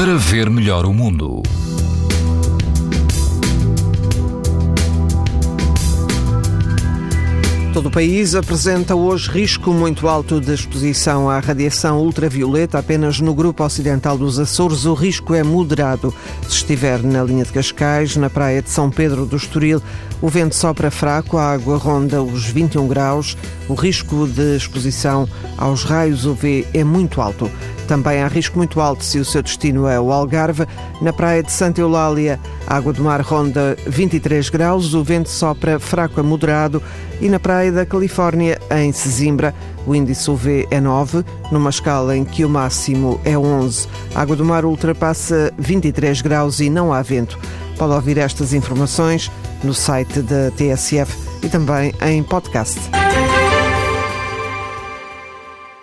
para ver melhor o mundo. Todo o país apresenta hoje risco muito alto de exposição à radiação ultravioleta. Apenas no grupo ocidental dos Açores o risco é moderado. Se estiver na linha de Cascais, na praia de São Pedro do Estoril, o vento sopra fraco, a água ronda os 21 graus. O risco de exposição aos raios UV é muito alto. Também há risco muito alto se o seu destino é o Algarve. Na praia de Santa Eulália, a água do mar ronda 23 graus, o vento sopra fraco a moderado. E na praia da Califórnia, em Sesimbra, o índice UV é 9, numa escala em que o máximo é 11. A água do mar ultrapassa 23 graus e não há vento. Pode ouvir estas informações no site da TSF e também em podcast.